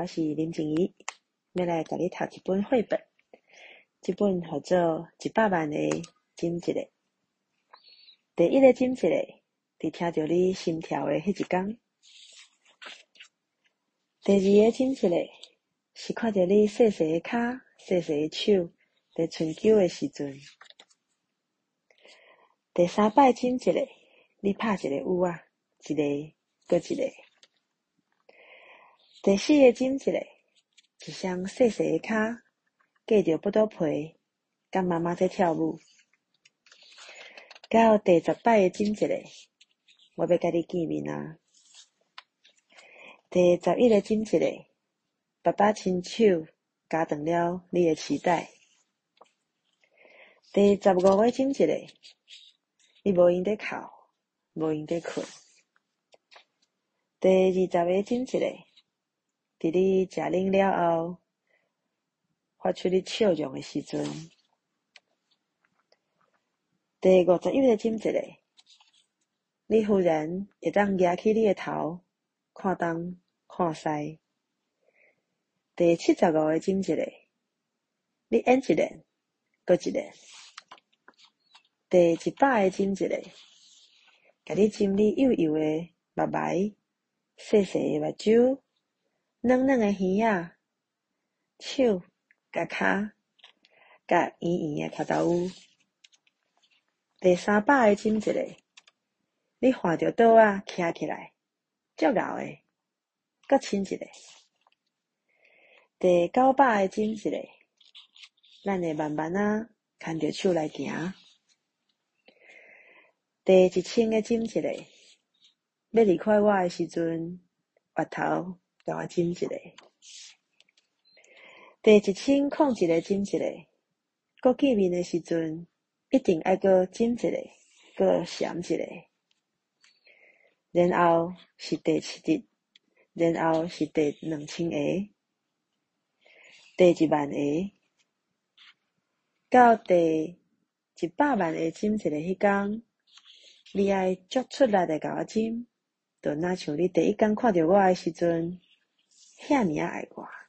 我是林静仪，要来给你读一本绘本，这本叫做《一百万个金一个》。第一个金一个，是听到你心跳的迄一天；第二个金一个，是看到你细细的脚、细细的手在春秋的时阵；第三摆金一个，你拍一个舞啊，一个搁一个。第四个金一个，一双细细的脚，隔着腹肚皮，甲妈妈在跳舞。到第十摆个金一个，我要甲你见面啊。第十一个金一个，爸爸亲手加长了你的脐带。第十五个金一个，你无闲在哭，无闲在困。第二十个金一个。伫你食奶了后，发出你笑容的时阵，第五十一个金一个，你忽然会当举起你的头，看东看西。第七十五个金一个，你演一个，搁一个。第一百个金一个，甲你亲你幼幼的目眉，细细的目睭。软软的耳仔，手、甲骹，甲圆圆的脚头。第三百个金一个，你换着桌仔徛起来，足敖的，搁亲一个。第九百个金一个，咱会慢慢啊牵着手来行。第一千个金一个，要离开我的时阵，额头。甲我亲一个，第一千空一个亲一个，阁见面的时阵，一定爱阁亲一个，阁闪一个，然后是第七日，然后是第两千个，第一万个，到第一百万个亲一个迄天，你爱足出力的甲我亲，就若像你第一天看到我的时阵。遐尔爱我。